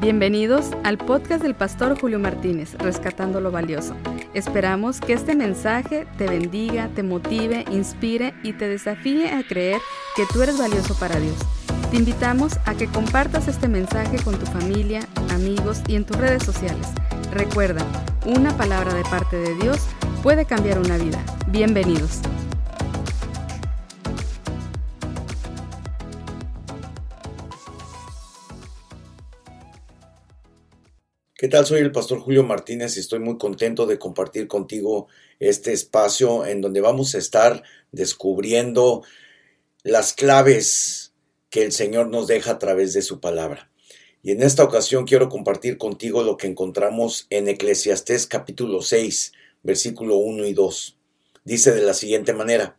Bienvenidos al podcast del pastor Julio Martínez, Rescatando lo Valioso. Esperamos que este mensaje te bendiga, te motive, inspire y te desafíe a creer que tú eres valioso para Dios. Te invitamos a que compartas este mensaje con tu familia, amigos y en tus redes sociales. Recuerda, una palabra de parte de Dios puede cambiar una vida. Bienvenidos. ¿Qué tal? Soy el pastor Julio Martínez y estoy muy contento de compartir contigo este espacio en donde vamos a estar descubriendo las claves que el Señor nos deja a través de su palabra. Y en esta ocasión quiero compartir contigo lo que encontramos en Eclesiastés capítulo 6, versículo 1 y 2. Dice de la siguiente manera,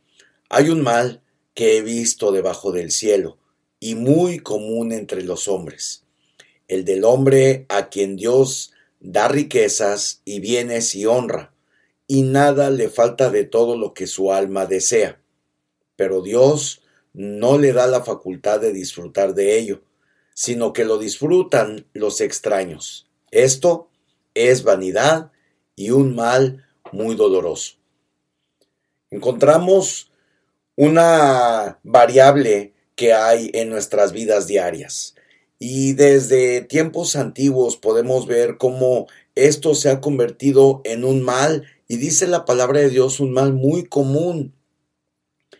hay un mal que he visto debajo del cielo y muy común entre los hombres el del hombre a quien Dios da riquezas y bienes y honra, y nada le falta de todo lo que su alma desea. Pero Dios no le da la facultad de disfrutar de ello, sino que lo disfrutan los extraños. Esto es vanidad y un mal muy doloroso. Encontramos una variable que hay en nuestras vidas diarias. Y desde tiempos antiguos podemos ver cómo esto se ha convertido en un mal, y dice la palabra de Dios, un mal muy común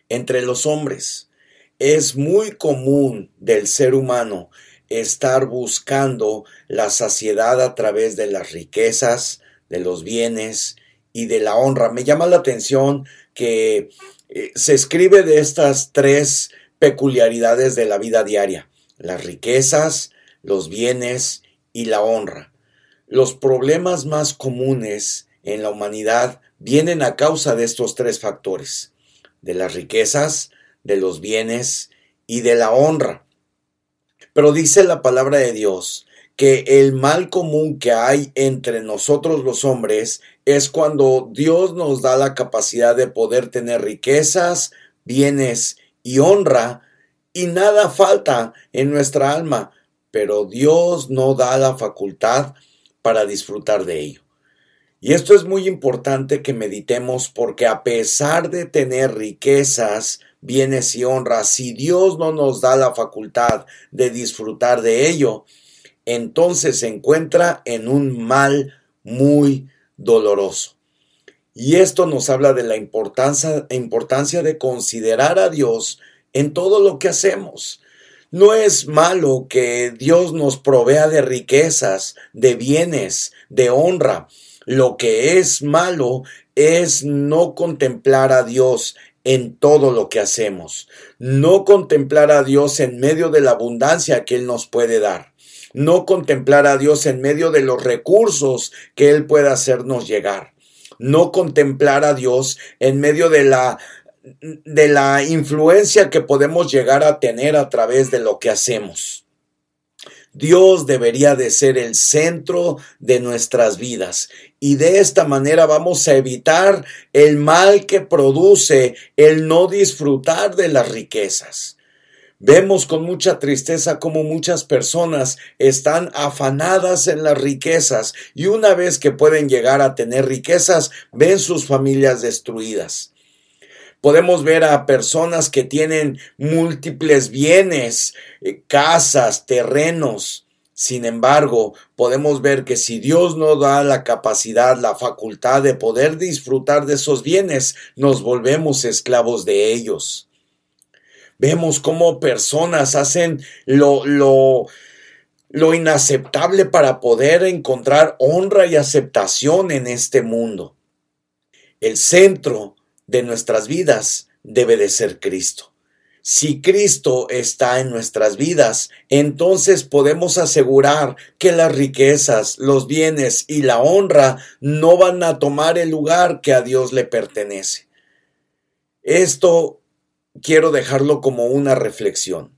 entre los hombres. Es muy común del ser humano estar buscando la saciedad a través de las riquezas, de los bienes y de la honra. Me llama la atención que eh, se escribe de estas tres peculiaridades de la vida diaria las riquezas, los bienes y la honra. Los problemas más comunes en la humanidad vienen a causa de estos tres factores, de las riquezas, de los bienes y de la honra. Pero dice la palabra de Dios que el mal común que hay entre nosotros los hombres es cuando Dios nos da la capacidad de poder tener riquezas, bienes y honra, y nada falta en nuestra alma, pero Dios no da la facultad para disfrutar de ello. Y esto es muy importante que meditemos porque a pesar de tener riquezas, bienes y honras, si Dios no nos da la facultad de disfrutar de ello, entonces se encuentra en un mal muy doloroso. Y esto nos habla de la importancia, importancia de considerar a Dios en todo lo que hacemos. No es malo que Dios nos provea de riquezas, de bienes, de honra. Lo que es malo es no contemplar a Dios en todo lo que hacemos, no contemplar a Dios en medio de la abundancia que Él nos puede dar, no contemplar a Dios en medio de los recursos que Él puede hacernos llegar, no contemplar a Dios en medio de la de la influencia que podemos llegar a tener a través de lo que hacemos. Dios debería de ser el centro de nuestras vidas y de esta manera vamos a evitar el mal que produce el no disfrutar de las riquezas. Vemos con mucha tristeza cómo muchas personas están afanadas en las riquezas y una vez que pueden llegar a tener riquezas ven sus familias destruidas. Podemos ver a personas que tienen múltiples bienes, eh, casas, terrenos. Sin embargo, podemos ver que si Dios no da la capacidad, la facultad de poder disfrutar de esos bienes, nos volvemos esclavos de ellos. Vemos cómo personas hacen lo, lo, lo inaceptable para poder encontrar honra y aceptación en este mundo. El centro de nuestras vidas debe de ser Cristo. Si Cristo está en nuestras vidas, entonces podemos asegurar que las riquezas, los bienes y la honra no van a tomar el lugar que a Dios le pertenece. Esto quiero dejarlo como una reflexión.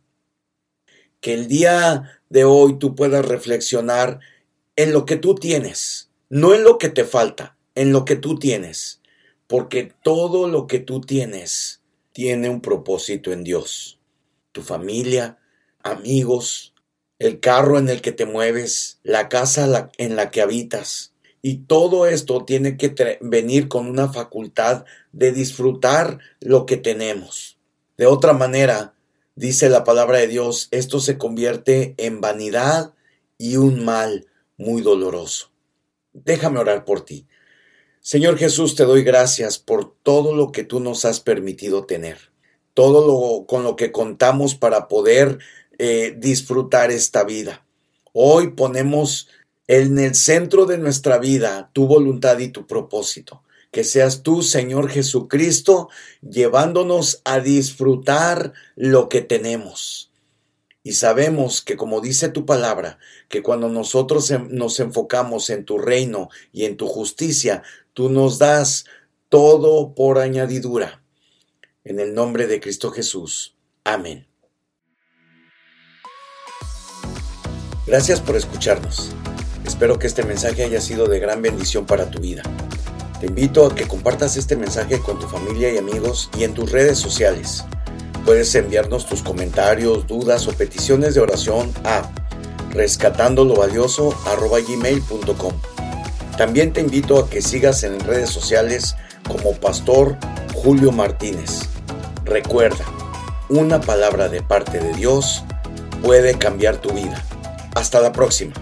Que el día de hoy tú puedas reflexionar en lo que tú tienes, no en lo que te falta, en lo que tú tienes porque todo lo que tú tienes tiene un propósito en Dios. Tu familia, amigos, el carro en el que te mueves, la casa en la que habitas. Y todo esto tiene que venir con una facultad de disfrutar lo que tenemos. De otra manera, dice la palabra de Dios, esto se convierte en vanidad y un mal muy doloroso. Déjame orar por ti. Señor Jesús, te doy gracias por todo lo que tú nos has permitido tener, todo lo con lo que contamos para poder eh, disfrutar esta vida. Hoy ponemos en el centro de nuestra vida tu voluntad y tu propósito. Que seas tú, Señor Jesucristo, llevándonos a disfrutar lo que tenemos. Y sabemos que, como dice tu palabra, que cuando nosotros nos enfocamos en tu reino y en tu justicia, tú nos das todo por añadidura. En el nombre de Cristo Jesús. Amén. Gracias por escucharnos. Espero que este mensaje haya sido de gran bendición para tu vida. Te invito a que compartas este mensaje con tu familia y amigos y en tus redes sociales. Puedes enviarnos tus comentarios, dudas o peticiones de oración a rescatandolovalioso.gmail.com También te invito a que sigas en redes sociales como Pastor Julio Martínez. Recuerda, una palabra de parte de Dios puede cambiar tu vida. Hasta la próxima.